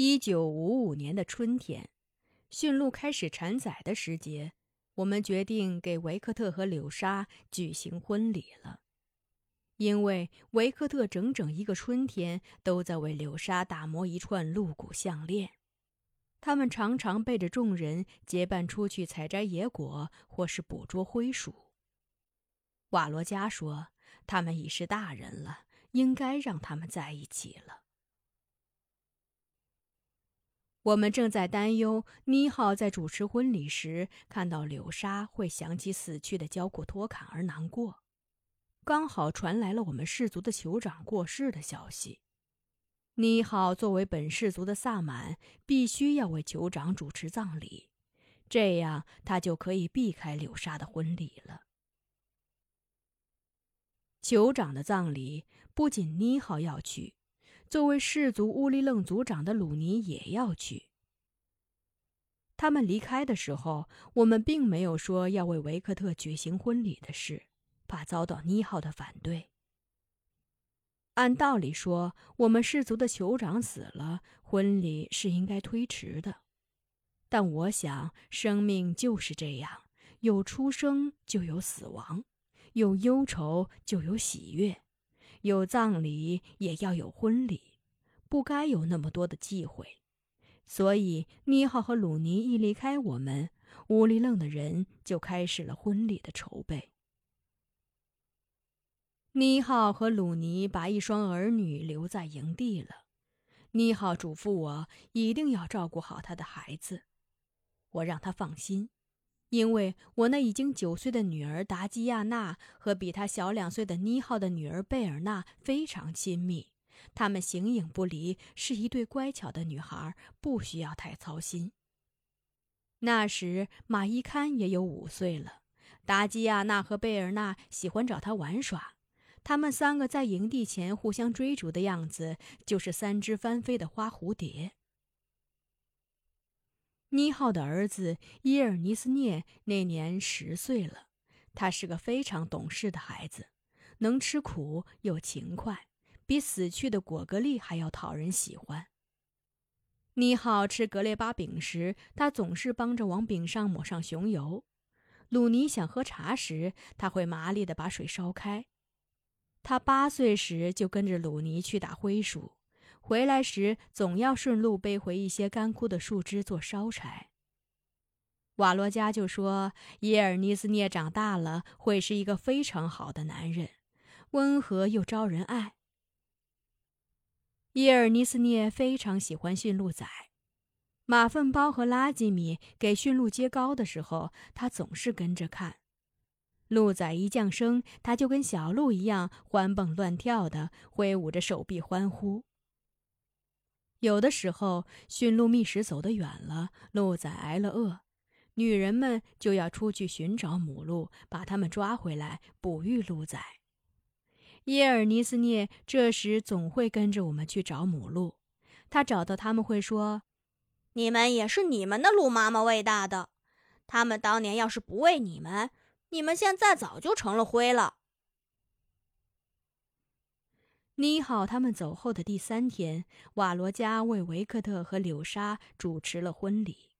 一九五五年的春天，驯鹿开始产崽的时节，我们决定给维克特和柳莎举行婚礼了。因为维克特整整一个春天都在为柳莎打磨一串鹿骨项链，他们常常背着众人结伴出去采摘野果，或是捕捉灰鼠。瓦罗加说：“他们已是大人了，应该让他们在一起了。”我们正在担忧妮浩在主持婚礼时看到柳莎会想起死去的焦库托坎而难过。刚好传来了我们氏族的酋长过世的消息。妮浩作为本氏族的萨满，必须要为酋长主持葬礼，这样他就可以避开柳莎的婚礼了。酋长的葬礼不仅妮浩要去，作为氏族乌力楞族长的鲁尼也要去。他们离开的时候，我们并没有说要为维克特举行婚礼的事。怕遭到妮浩的反对。按道理说，我们氏族的酋长死了，婚礼是应该推迟的。但我想，生命就是这样，有出生就有死亡，有忧愁就有喜悦，有葬礼也要有婚礼，不该有那么多的忌讳。所以，妮浩和鲁尼一离开我们，乌里愣的人就开始了婚礼的筹备。妮浩和鲁尼把一双儿女留在营地了。妮浩嘱咐我一定要照顾好他的孩子，我让他放心，因为我那已经九岁的女儿达基亚娜和比她小两岁的妮浩的女儿贝尔娜非常亲密，他们形影不离，是一对乖巧的女孩，不需要太操心。那时马伊堪也有五岁了，达基亚娜和贝尔娜喜欢找他玩耍。他们三个在营地前互相追逐的样子，就是三只翻飞的花蝴蝶。妮浩的儿子伊尔尼斯涅那年十岁了，他是个非常懂事的孩子，能吃苦又勤快，比死去的果戈利还要讨人喜欢。妮浩吃格列巴饼时，他总是帮着往饼上抹上熊油；鲁尼想喝茶时，他会麻利地把水烧开。他八岁时就跟着鲁尼去打灰鼠，回来时总要顺路背回一些干枯的树枝做烧柴。瓦罗加就说：“耶尔尼斯涅长大了会是一个非常好的男人，温和又招人爱。”耶尔尼斯涅非常喜欢驯鹿仔，马粪包和垃圾米给驯鹿接膏的时候，他总是跟着看。鹿仔一降生，他就跟小鹿一样欢蹦乱跳的，挥舞着手臂欢呼。有的时候，驯鹿觅食走得远了，鹿仔挨了饿，女人们就要出去寻找母鹿，把它们抓回来哺育鹿仔。耶尔尼斯涅这时总会跟着我们去找母鹿，他找到他们会说：“你们也是你们的鹿妈妈喂大的，他们当年要是不喂你们。”你们现在早就成了灰了。妮好他们走后的第三天，瓦罗加为维克特和柳莎主持了婚礼。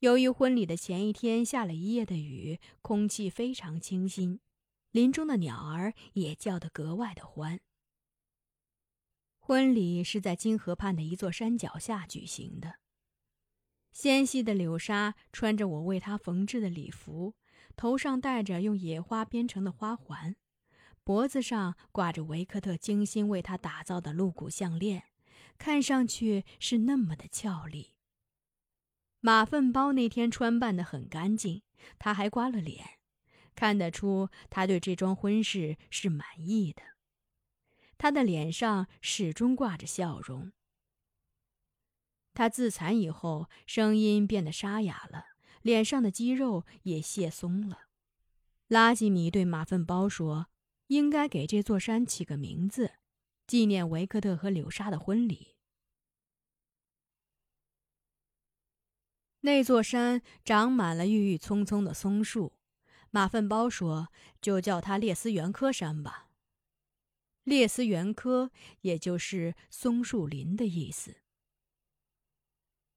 由于婚礼的前一天下了一夜的雨，空气非常清新，林中的鸟儿也叫得格外的欢。婚礼是在金河畔的一座山脚下举行的。纤细的柳莎穿着我为她缝制的礼服。头上戴着用野花编成的花环，脖子上挂着维克特精心为他打造的鹿骨项链，看上去是那么的俏丽。马粪包那天穿扮得很干净，他还刮了脸，看得出他对这桩婚事是满意的。他的脸上始终挂着笑容。他自残以后，声音变得沙哑了。脸上的肌肉也泄松了。拉吉米对马粪包说：“应该给这座山起个名字，纪念维克特和柳莎的婚礼。”那座山长满了郁郁葱葱的松树。马粪包说：“就叫它列斯园科山吧。”列斯园科也就是松树林的意思。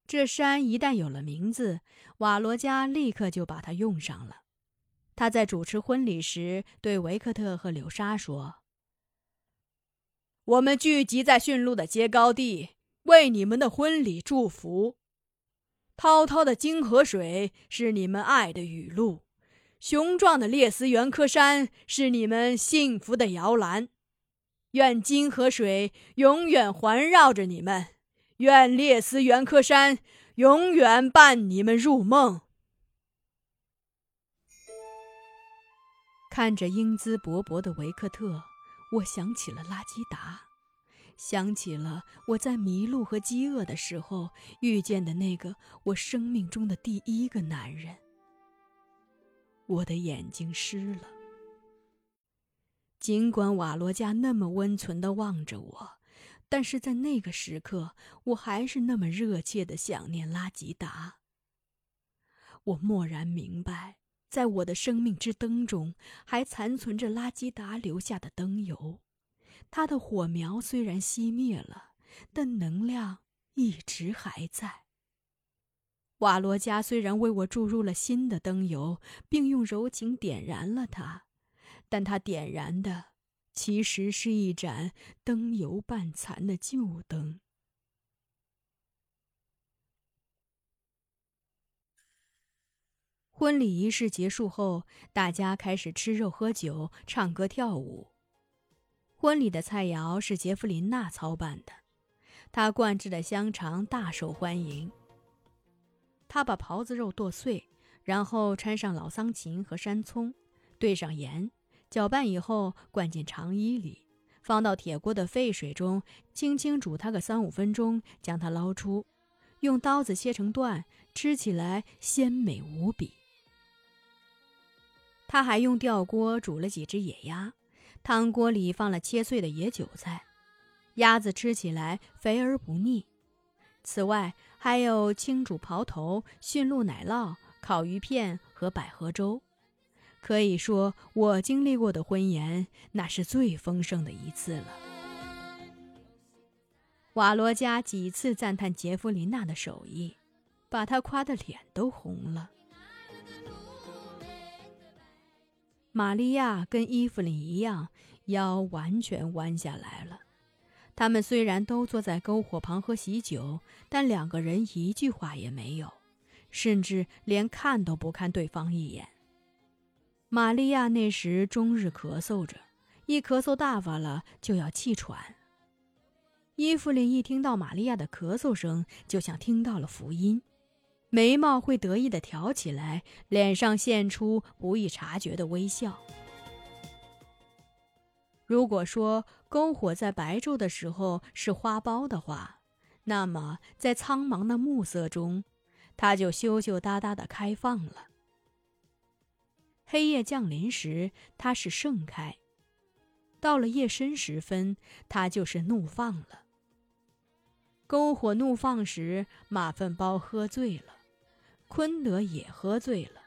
这山一旦有了名字，瓦罗加立刻就把它用上了。他在主持婚礼时对维克特和柳莎说：“我们聚集在驯鹿的街高地，为你们的婚礼祝福。滔滔的金河水是你们爱的雨露，雄壮的列斯原科山是你们幸福的摇篮。愿金河水永远环绕着你们。”愿列斯原科山永远伴你们入梦。看着英姿勃勃的维克特，我想起了拉基达，想起了我在迷路和饥饿的时候遇见的那个我生命中的第一个男人。我的眼睛湿了。尽管瓦罗加那么温存的望着我。但是在那个时刻，我还是那么热切的想念拉吉达。我蓦然明白，在我的生命之灯中，还残存着拉基达留下的灯油。他的火苗虽然熄灭了，但能量一直还在。瓦罗加虽然为我注入了新的灯油，并用柔情点燃了它，但他点燃的。其实是一盏灯油半残的旧灯。婚礼仪式结束后，大家开始吃肉、喝酒、唱歌、跳舞。婚礼的菜肴是杰弗琳娜操办的，她灌制的香肠大受欢迎。她把狍子肉剁碎，然后掺上老桑芹和山葱，兑上盐。搅拌以后，灌进肠衣里，放到铁锅的沸水中，轻轻煮它个三五分钟，将它捞出，用刀子切成段，吃起来鲜美无比。他还用吊锅煮了几只野鸭，汤锅里放了切碎的野韭菜，鸭子吃起来肥而不腻。此外，还有清煮刨头、驯鹿奶酪、烤鱼片和百合粥。可以说，我经历过的婚宴，那是最丰盛的一次了。瓦罗加几次赞叹杰弗琳娜的手艺，把她夸得脸都红了。玛利亚跟伊芙琳一样，腰完全弯下来了。他们虽然都坐在篝火旁喝喜酒，但两个人一句话也没有，甚至连看都不看对方一眼。玛利亚那时终日咳嗽着，一咳嗽大发了就要气喘。伊芙琳一听到玛利亚的咳嗽声，就像听到了福音，眉毛会得意的挑起来，脸上现出不易察觉的微笑。如果说篝火在白昼的时候是花苞的话，那么在苍茫的暮色中，它就羞羞答答的开放了。黑夜降临时，它是盛开；到了夜深时分，它就是怒放了。篝火怒放时，马粪包喝醉了，昆德也喝醉了。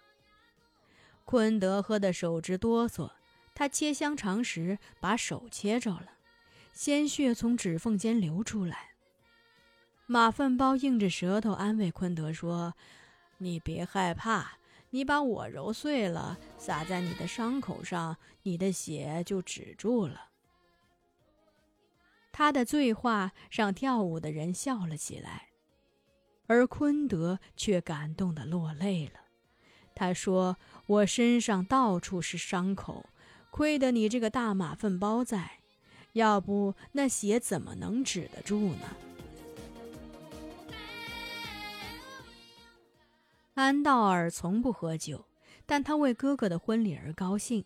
昆德喝得手直哆嗦，他切香肠时把手切着了，鲜血从指缝间流出来。马粪包硬着舌头安慰昆德说：“你别害怕。”你把我揉碎了，撒在你的伤口上，你的血就止住了。他的醉话让跳舞的人笑了起来，而昆德却感动的落泪了。他说：“我身上到处是伤口，亏得你这个大马粪包在，要不那血怎么能止得住呢？”安道尔从不喝酒，但他为哥哥的婚礼而高兴，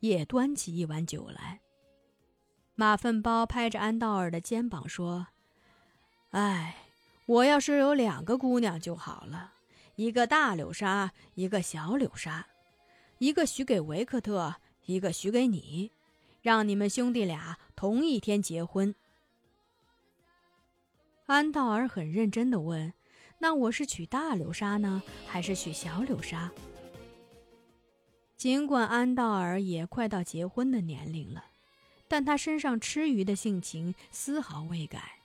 也端起一碗酒来。马粪包拍着安道尔的肩膀说：“哎，我要是有两个姑娘就好了，一个大柳沙，一个小柳沙，一个许给维克特，一个许给你，让你们兄弟俩同一天结婚。”安道尔很认真的问。那我是娶大柳沙呢，还是娶小柳沙？尽管安道尔也快到结婚的年龄了，但他身上吃鱼的性情丝毫未改。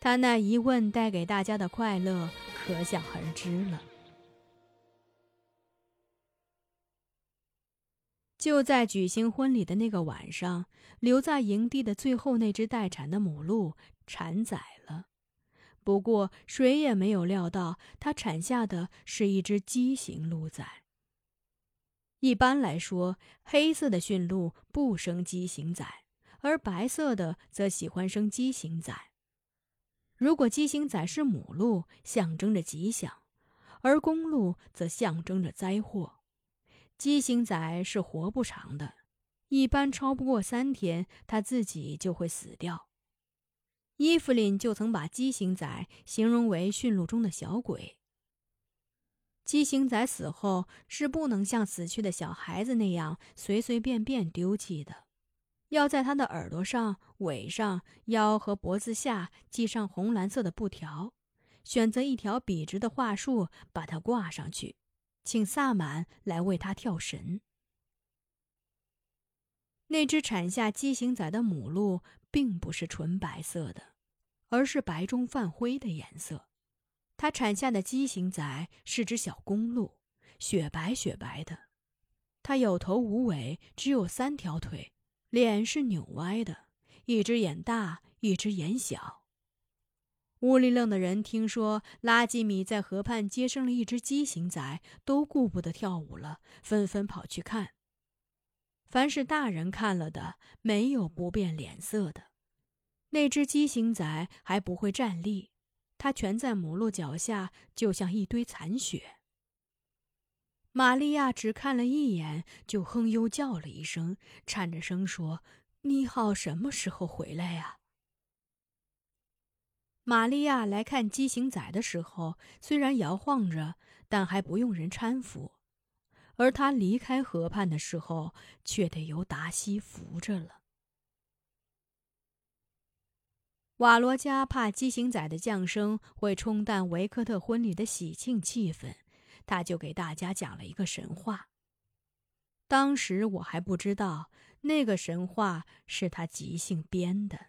他那一问带给大家的快乐可想而知了。就在举行婚礼的那个晚上，留在营地的最后那只待产的母鹿产崽了。不过，谁也没有料到，它产下的是一只畸形鹿崽。一般来说，黑色的驯鹿不生畸形崽，而白色的则喜欢生畸形崽。如果畸形仔是母鹿，象征着吉祥，而公鹿则象征着灾祸。畸形仔是活不长的，一般超不过三天，它自己就会死掉。伊芙琳就曾把畸形仔形容为驯鹿中的小鬼。畸形仔死后是不能像死去的小孩子那样随随便便丢弃的，要在它的耳朵上、尾上、腰和脖子下系上红蓝色的布条，选择一条笔直的桦树，把它挂上去。请萨满来为他跳神。那只产下畸形仔的母鹿并不是纯白色的，而是白中泛灰的颜色。它产下的畸形仔是只小公鹿，雪白雪白的。它有头无尾，只有三条腿，脸是扭歪的，一只眼大，一只眼小。屋里愣的人听说拉吉米在河畔接生了一只畸形仔，都顾不得跳舞了，纷纷跑去看。凡是大人看了的，没有不变脸色的。那只畸形仔还不会站立，它蜷在母鹿脚下，就像一堆残雪。玛利亚只看了一眼，就哼悠叫了一声，颤着声说：“你好，什么时候回来呀？”玛利亚来看畸形仔的时候，虽然摇晃着，但还不用人搀扶；而他离开河畔的时候，却得由达西扶着了。瓦罗加怕畸形仔的降生会冲淡维克特婚礼的喜庆气氛，他就给大家讲了一个神话。当时我还不知道，那个神话是他即兴编的。